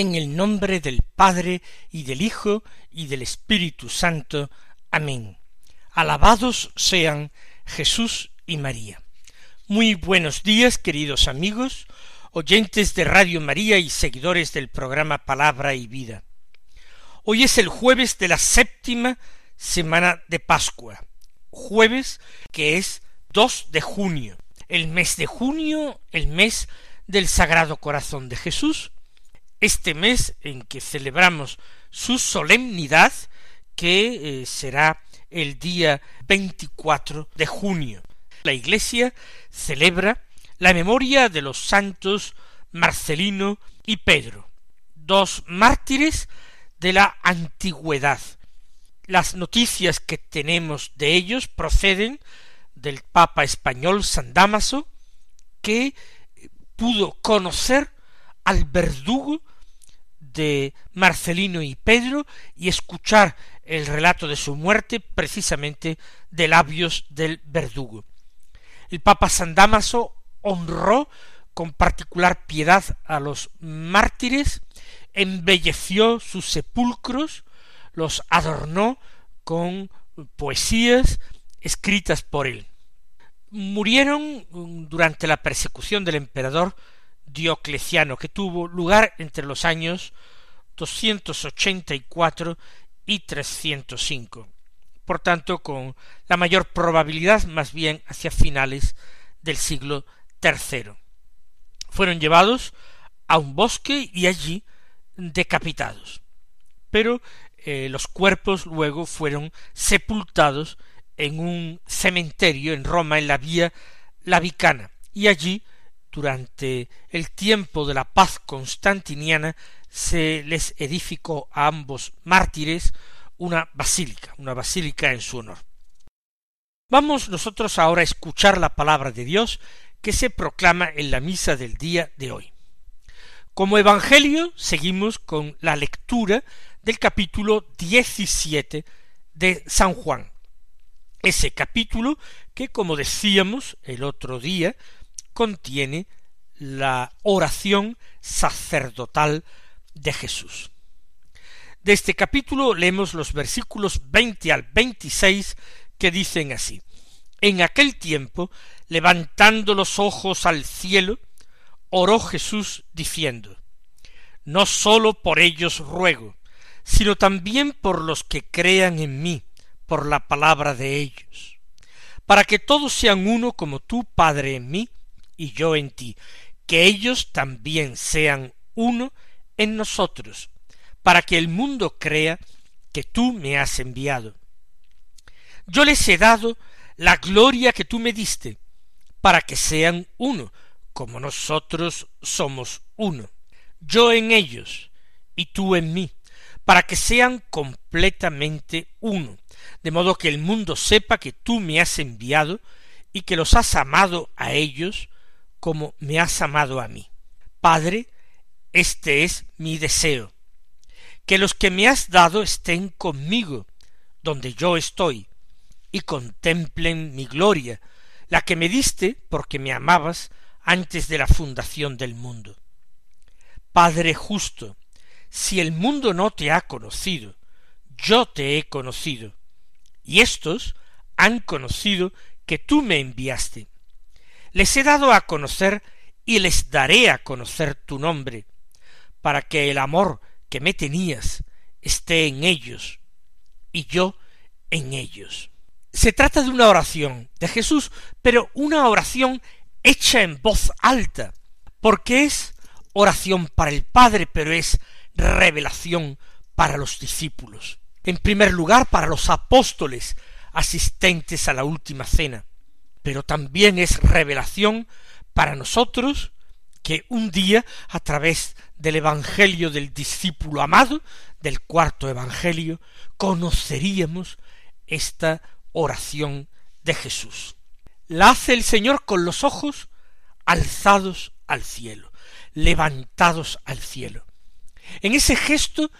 En el nombre del Padre y del Hijo y del Espíritu Santo. Amén. Alabados sean Jesús y María. Muy buenos días, queridos amigos, oyentes de Radio María y seguidores del programa Palabra y Vida. Hoy es el jueves de la séptima semana de Pascua, jueves que es 2 de junio, el mes de junio, el mes del Sagrado Corazón de Jesús, este mes en que celebramos su solemnidad, que eh, será el día 24 de junio. La Iglesia celebra la memoria de los santos Marcelino y Pedro, dos mártires de la antigüedad. Las noticias que tenemos de ellos proceden del Papa español San Damaso, que pudo conocer al verdugo de Marcelino y Pedro y escuchar el relato de su muerte precisamente de labios del verdugo. El Papa San Damaso honró con particular piedad a los mártires, embelleció sus sepulcros, los adornó con poesías escritas por él. Murieron durante la persecución del emperador Diocleciano, que tuvo lugar entre los años 284 y 305. Por tanto, con la mayor probabilidad más bien hacia finales del siglo III. Fueron llevados a un bosque y allí decapitados. Pero eh, los cuerpos luego fueron sepultados en un cementerio en Roma, en la vía Lavicana, y allí durante el tiempo de la paz constantiniana se les edificó a ambos mártires una basílica, una basílica en su honor. Vamos nosotros ahora a escuchar la palabra de Dios que se proclama en la misa del día de hoy. Como Evangelio seguimos con la lectura del capítulo diecisiete de San Juan. Ese capítulo que, como decíamos el otro día, contiene la oración sacerdotal de Jesús. De este capítulo leemos los versículos veinte al veintiséis que dicen así En aquel tiempo, levantando los ojos al cielo, oró Jesús diciendo No sólo por ellos ruego, sino también por los que crean en mí, por la palabra de ellos, para que todos sean uno como tú, Padre, en mí, y yo en ti, que ellos también sean uno en nosotros, para que el mundo crea que tú me has enviado. Yo les he dado la gloria que tú me diste, para que sean uno, como nosotros somos uno, yo en ellos y tú en mí, para que sean completamente uno, de modo que el mundo sepa que tú me has enviado y que los has amado a ellos como me has amado a mí. Padre, este es mi deseo, que los que me has dado estén conmigo, donde yo estoy, y contemplen mi gloria, la que me diste porque me amabas antes de la fundación del mundo. Padre justo, si el mundo no te ha conocido, yo te he conocido, y éstos han conocido que tú me enviaste les he dado a conocer y les daré a conocer tu nombre, para que el amor que me tenías esté en ellos y yo en ellos. Se trata de una oración de Jesús, pero una oración hecha en voz alta, porque es oración para el Padre, pero es revelación para los discípulos. En primer lugar, para los apóstoles asistentes a la última cena, pero también es revelación para nosotros que un día, a través del Evangelio del discípulo amado, del cuarto Evangelio, conoceríamos esta oración de Jesús. La hace el Señor con los ojos alzados al cielo, levantados al cielo. En ese gesto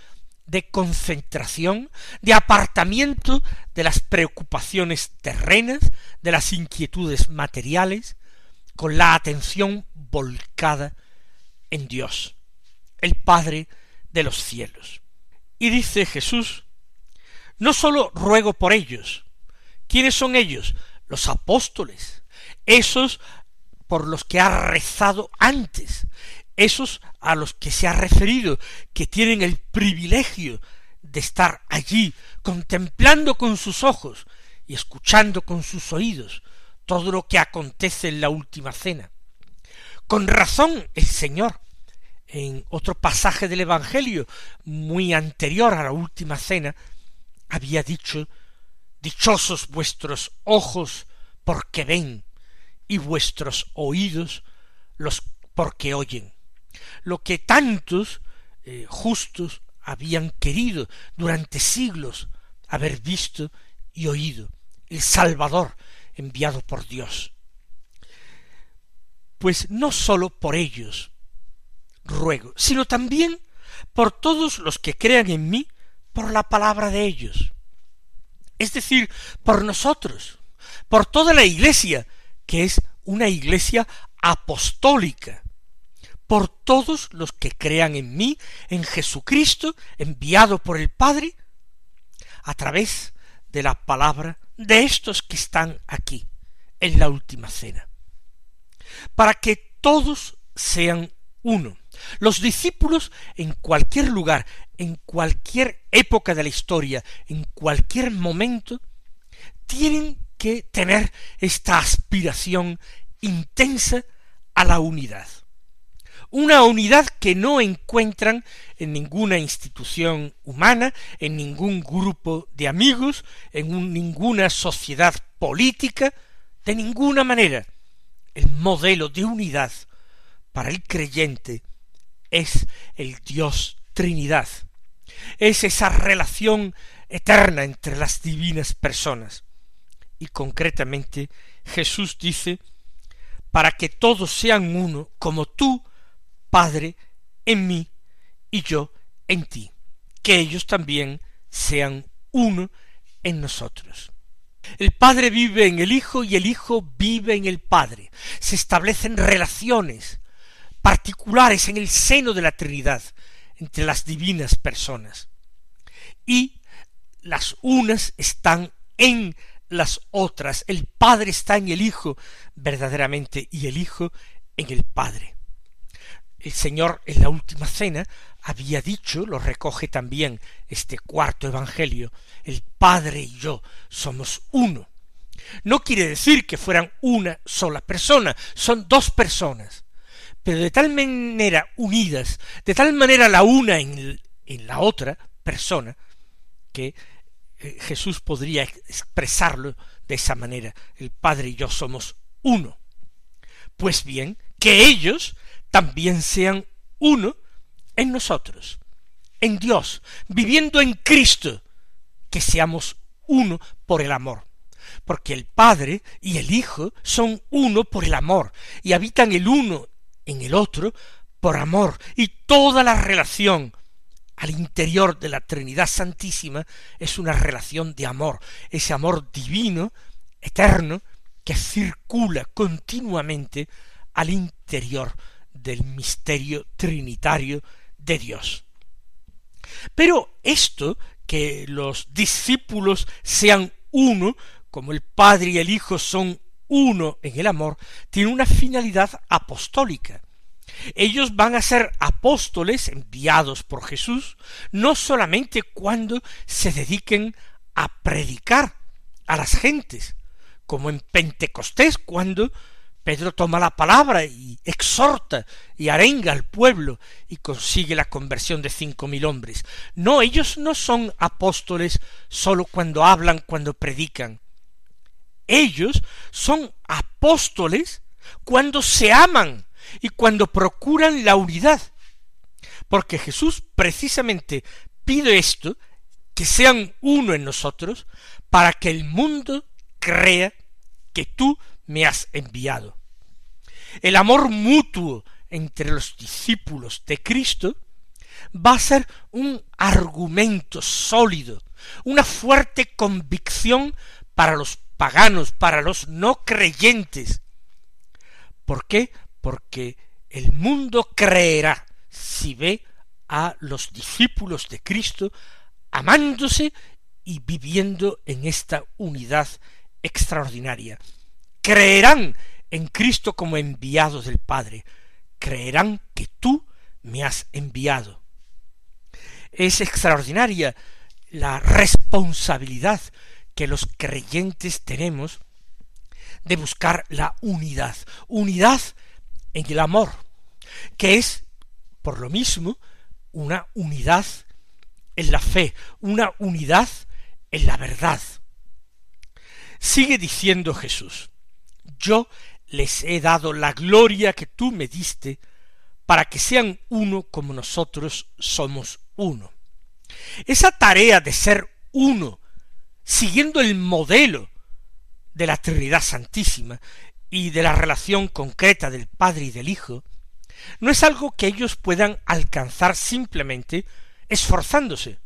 de concentración, de apartamiento de las preocupaciones terrenas, de las inquietudes materiales, con la atención volcada en Dios, el Padre de los cielos. Y dice Jesús, no sólo ruego por ellos. ¿Quiénes son ellos? Los apóstoles, esos por los que ha rezado antes, esos a los que se ha referido, que tienen el privilegio de estar allí, contemplando con sus ojos y escuchando con sus oídos todo lo que acontece en la última cena. Con razón el Señor, en otro pasaje del Evangelio muy anterior a la última cena, había dicho Dichosos vuestros ojos porque ven, y vuestros oídos los porque oyen. Lo que tantos eh, justos habían querido durante siglos haber visto y oído, el Salvador enviado por Dios. Pues no sólo por ellos ruego, sino también por todos los que crean en mí por la palabra de ellos. Es decir, por nosotros, por toda la iglesia, que es una iglesia apostólica, por todos los que crean en mí, en Jesucristo, enviado por el Padre, a través de la palabra de estos que están aquí, en la última cena, para que todos sean uno. Los discípulos en cualquier lugar, en cualquier época de la historia, en cualquier momento, tienen que tener esta aspiración intensa a la unidad. Una unidad que no encuentran en ninguna institución humana, en ningún grupo de amigos, en ninguna sociedad política, de ninguna manera. El modelo de unidad para el creyente es el Dios Trinidad. Es esa relación eterna entre las divinas personas. Y concretamente Jesús dice, para que todos sean uno, como tú, Padre, en mí y yo en ti, que ellos también sean uno en nosotros. El Padre vive en el Hijo y el Hijo vive en el Padre. Se establecen relaciones particulares en el seno de la Trinidad entre las divinas personas. Y las unas están en las otras. El Padre está en el Hijo verdaderamente y el Hijo en el Padre. El Señor en la última cena había dicho, lo recoge también este cuarto Evangelio, el Padre y yo somos uno. No quiere decir que fueran una sola persona, son dos personas, pero de tal manera unidas, de tal manera la una en, la otra persona, que eh, Jesús podría expresarlo de esa manera, el Padre y yo somos uno. Pues bien, que ellos también sean uno en nosotros, en Dios, viviendo en Cristo, que seamos uno por el amor. Porque el Padre y el Hijo son uno por el amor, y habitan el uno en el otro por amor, y toda la relación al interior de la Trinidad Santísima es una relación de amor, ese amor divino, eterno, que circula continuamente al interior del misterio trinitario de Dios. Pero esto, que los discípulos sean uno, como el Padre y el Hijo son uno en el amor, tiene una finalidad apostólica. Ellos van a ser apóstoles enviados por Jesús, no solamente cuando se dediquen a predicar a las gentes, como en Pentecostés, cuando Pedro toma la palabra y exhorta y arenga al pueblo y consigue la conversión de cinco mil hombres. No, ellos no son apóstoles sólo cuando hablan, cuando predican. Ellos son apóstoles cuando se aman y cuando procuran la unidad. Porque Jesús precisamente pide esto, que sean uno en nosotros, para que el mundo crea que tú me has enviado. El amor mutuo entre los discípulos de Cristo va a ser un argumento sólido, una fuerte convicción para los paganos, para los no creyentes. ¿Por qué? Porque el mundo creerá si ve a los discípulos de Cristo amándose y viviendo en esta unidad extraordinaria. Creerán en Cristo como enviado del Padre. Creerán que tú me has enviado. Es extraordinaria la responsabilidad que los creyentes tenemos de buscar la unidad, unidad en el amor, que es, por lo mismo, una unidad en la fe, una unidad en la verdad. Sigue diciendo Jesús, yo les he dado la gloria que tú me diste, para que sean uno como nosotros somos uno. Esa tarea de ser uno, siguiendo el modelo de la Trinidad Santísima y de la relación concreta del Padre y del Hijo, no es algo que ellos puedan alcanzar simplemente esforzándose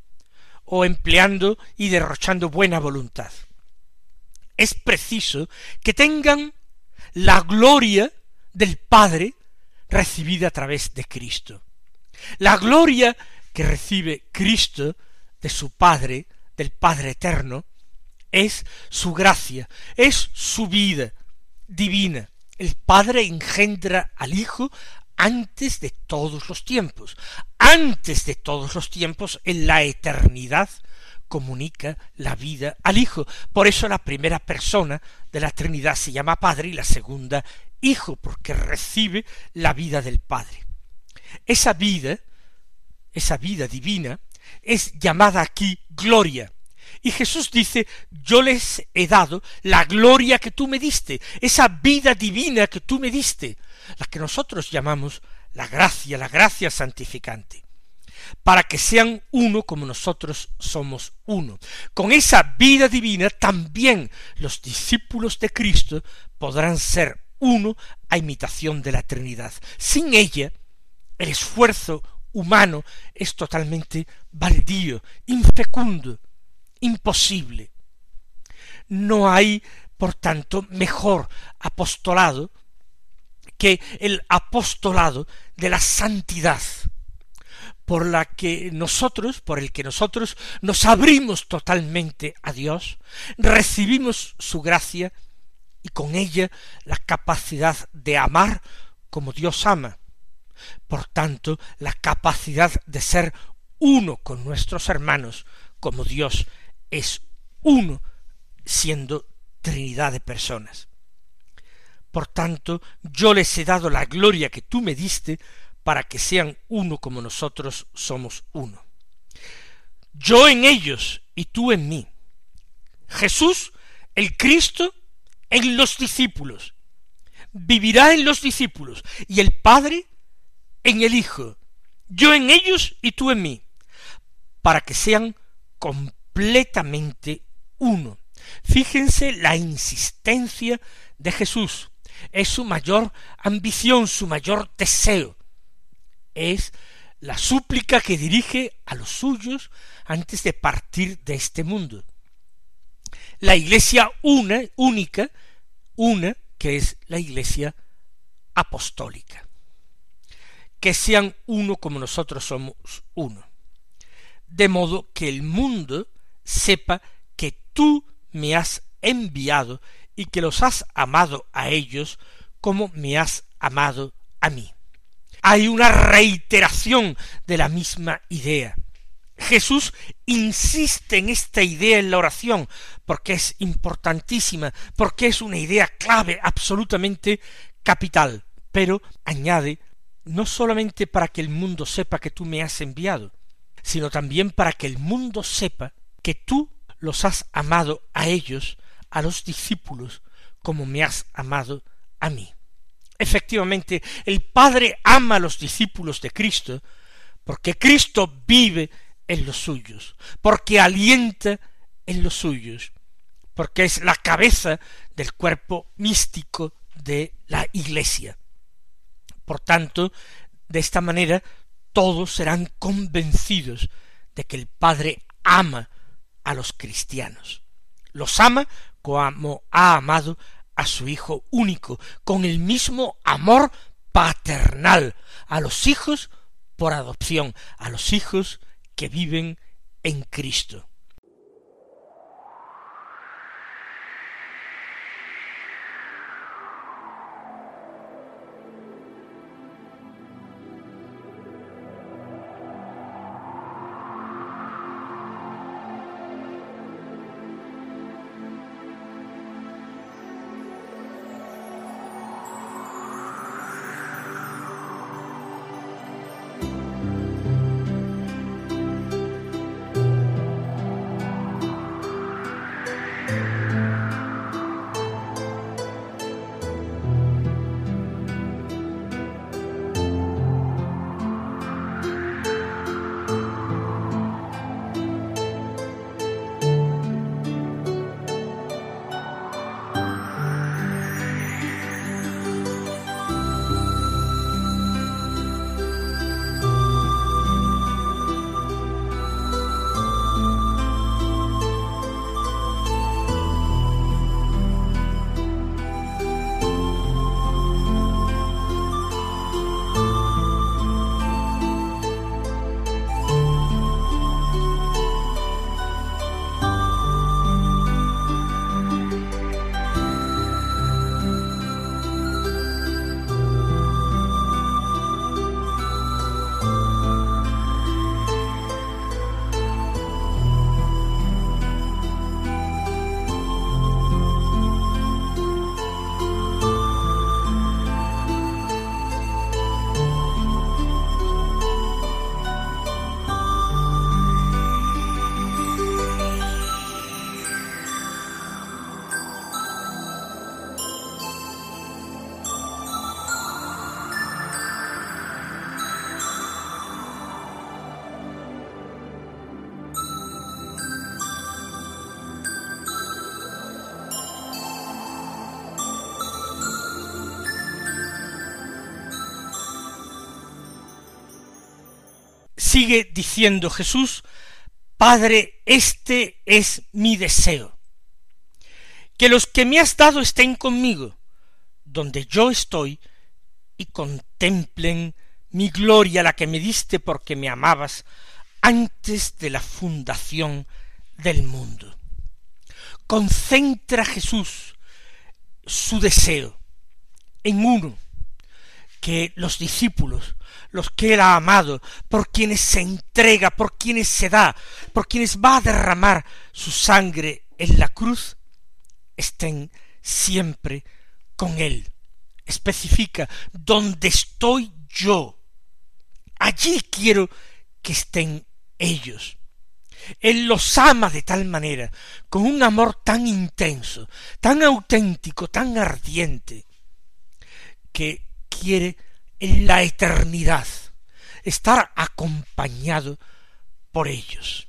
o empleando y derrochando buena voluntad. Es preciso que tengan la gloria del Padre recibida a través de Cristo. La gloria que recibe Cristo de su Padre, del Padre eterno, es su gracia, es su vida divina. El Padre engendra al Hijo antes de todos los tiempos. Antes de todos los tiempos, en la eternidad, comunica la vida al Hijo. Por eso la primera persona de la Trinidad se llama Padre y la segunda Hijo, porque recibe la vida del Padre. Esa vida, esa vida divina, es llamada aquí gloria. Y Jesús dice, yo les he dado la gloria que tú me diste, esa vida divina que tú me diste, la que nosotros llamamos la gracia, la gracia santificante, para que sean uno como nosotros somos uno. Con esa vida divina también los discípulos de Cristo podrán ser uno a imitación de la Trinidad. Sin ella, el esfuerzo humano es totalmente baldío, infecundo, imposible. No hay, por tanto, mejor apostolado que el apostolado de la santidad, por la que nosotros, por el que nosotros nos abrimos totalmente a Dios, recibimos su gracia y con ella la capacidad de amar como Dios ama. Por tanto, la capacidad de ser uno con nuestros hermanos como Dios es uno siendo Trinidad de personas. Por tanto, yo les he dado la gloria que tú me diste para que sean uno como nosotros somos uno. Yo en ellos y tú en mí. Jesús, el Cristo, en los discípulos. Vivirá en los discípulos y el Padre en el Hijo. Yo en ellos y tú en mí. Para que sean completamente uno. Fíjense la insistencia de Jesús es su mayor ambición, su mayor deseo. Es la súplica que dirige a los suyos antes de partir de este mundo. La iglesia una, única, una, que es la iglesia apostólica. Que sean uno como nosotros somos uno. De modo que el mundo sepa que tú me has enviado y que los has amado a ellos como me has amado a mí. Hay una reiteración de la misma idea. Jesús insiste en esta idea en la oración porque es importantísima, porque es una idea clave, absolutamente capital, pero añade no solamente para que el mundo sepa que tú me has enviado, sino también para que el mundo sepa que tú los has amado a ellos a los discípulos como me has amado a mí. Efectivamente, el Padre ama a los discípulos de Cristo, porque Cristo vive en los suyos, porque alienta en los suyos, porque es la cabeza del cuerpo místico de la Iglesia. Por tanto, de esta manera todos serán convencidos de que el Padre ama a los cristianos. Los ama como ha amado a su Hijo único, con el mismo amor paternal a los hijos por adopción, a los hijos que viven en Cristo. Sigue diciendo Jesús, Padre, este es mi deseo, que los que me has dado estén conmigo, donde yo estoy, y contemplen mi gloria, la que me diste porque me amabas antes de la fundación del mundo. Concentra Jesús su deseo en uno, que los discípulos los que él ha amado, por quienes se entrega, por quienes se da, por quienes va a derramar su sangre en la cruz, estén siempre con él. Especifica, donde estoy yo, allí quiero que estén ellos. Él los ama de tal manera, con un amor tan intenso, tan auténtico, tan ardiente, que quiere en la eternidad, estar acompañado por ellos.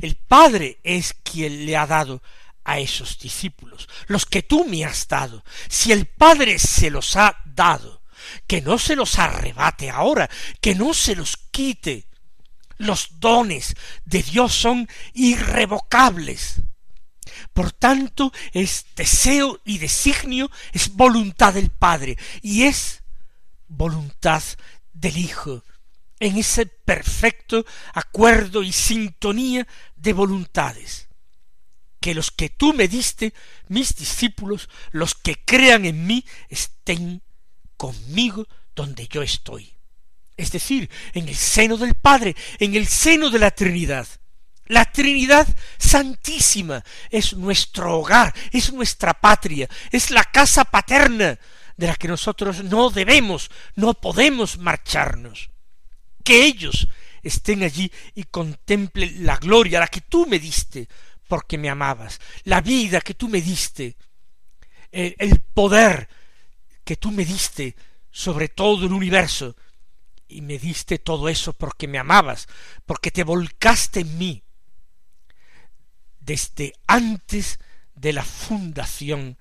El Padre es quien le ha dado a esos discípulos, los que tú me has dado. Si el Padre se los ha dado, que no se los arrebate ahora, que no se los quite. Los dones de Dios son irrevocables. Por tanto, es deseo y designio, es voluntad del Padre, y es voluntad del Hijo, en ese perfecto acuerdo y sintonía de voluntades. Que los que tú me diste, mis discípulos, los que crean en mí, estén conmigo donde yo estoy. Es decir, en el seno del Padre, en el seno de la Trinidad. La Trinidad Santísima es nuestro hogar, es nuestra patria, es la casa paterna de la que nosotros no debemos, no podemos marcharnos. Que ellos estén allí y contemplen la gloria, la que tú me diste, porque me amabas, la vida que tú me diste, el, el poder que tú me diste sobre todo el universo, y me diste todo eso porque me amabas, porque te volcaste en mí, desde antes de la fundación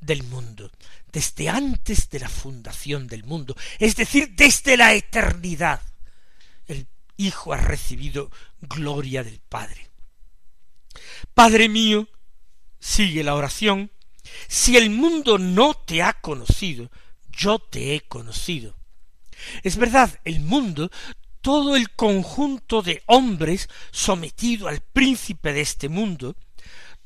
del mundo, desde antes de la fundación del mundo, es decir, desde la eternidad. El Hijo ha recibido gloria del Padre. Padre mío, sigue la oración, si el mundo no te ha conocido, yo te he conocido. Es verdad, el mundo, todo el conjunto de hombres sometido al príncipe de este mundo,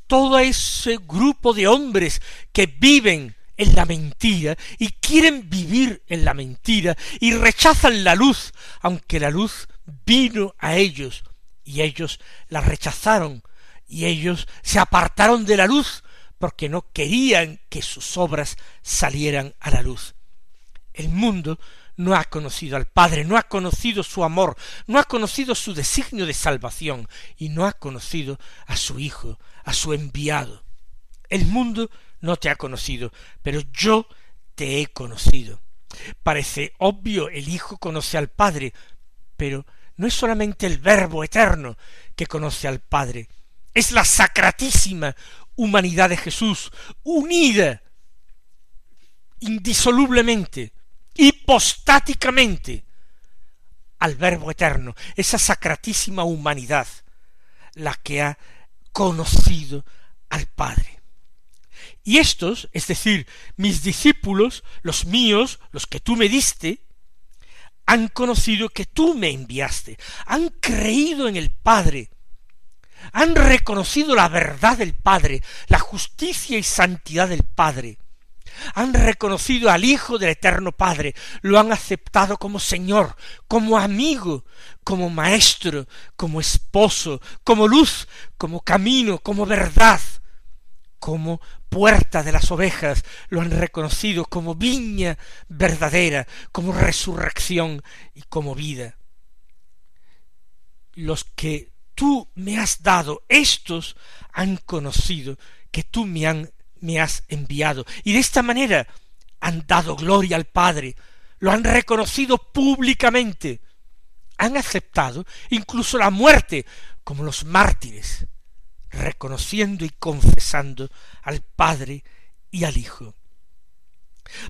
todo ese grupo de hombres que viven en la mentira y quieren vivir en la mentira y rechazan la luz, aunque la luz vino a ellos y ellos la rechazaron y ellos se apartaron de la luz porque no querían que sus obras salieran a la luz. El mundo no ha conocido al Padre, no ha conocido su amor, no ha conocido su designio de salvación y no ha conocido a su Hijo, a su enviado. El mundo no te ha conocido, pero yo te he conocido. Parece obvio, el Hijo conoce al Padre, pero no es solamente el Verbo eterno que conoce al Padre, es la sacratísima humanidad de Jesús, unida indisolublemente hipostáticamente al Verbo eterno, esa sacratísima humanidad, la que ha conocido al Padre. Y estos, es decir, mis discípulos, los míos, los que tú me diste, han conocido que tú me enviaste, han creído en el Padre, han reconocido la verdad del Padre, la justicia y santidad del Padre, han reconocido al Hijo del Eterno Padre, lo han aceptado como Señor, como amigo, como Maestro, como esposo, como luz, como camino, como verdad, como puerta de las ovejas, lo han reconocido como viña verdadera, como resurrección y como vida. Los que tú me has dado, estos han conocido que tú me han me has enviado. Y de esta manera han dado gloria al Padre, lo han reconocido públicamente, han aceptado incluso la muerte como los mártires, reconociendo y confesando al Padre y al Hijo.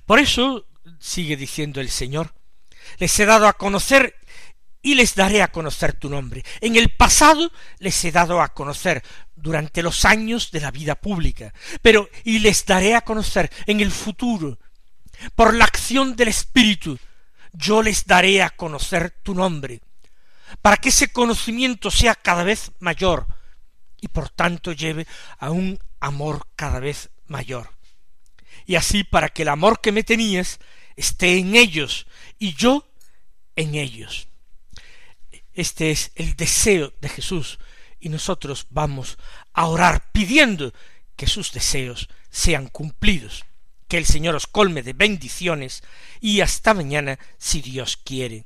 Por eso, sigue diciendo el Señor, les he dado a conocer y les daré a conocer tu nombre. En el pasado les he dado a conocer durante los años de la vida pública, pero y les daré a conocer en el futuro, por la acción del Espíritu, yo les daré a conocer tu nombre, para que ese conocimiento sea cada vez mayor y por tanto lleve a un amor cada vez mayor. Y así para que el amor que me tenías esté en ellos y yo en ellos. Este es el deseo de Jesús y nosotros vamos a orar pidiendo que sus deseos sean cumplidos. Que el Señor os colme de bendiciones y hasta mañana si Dios quiere.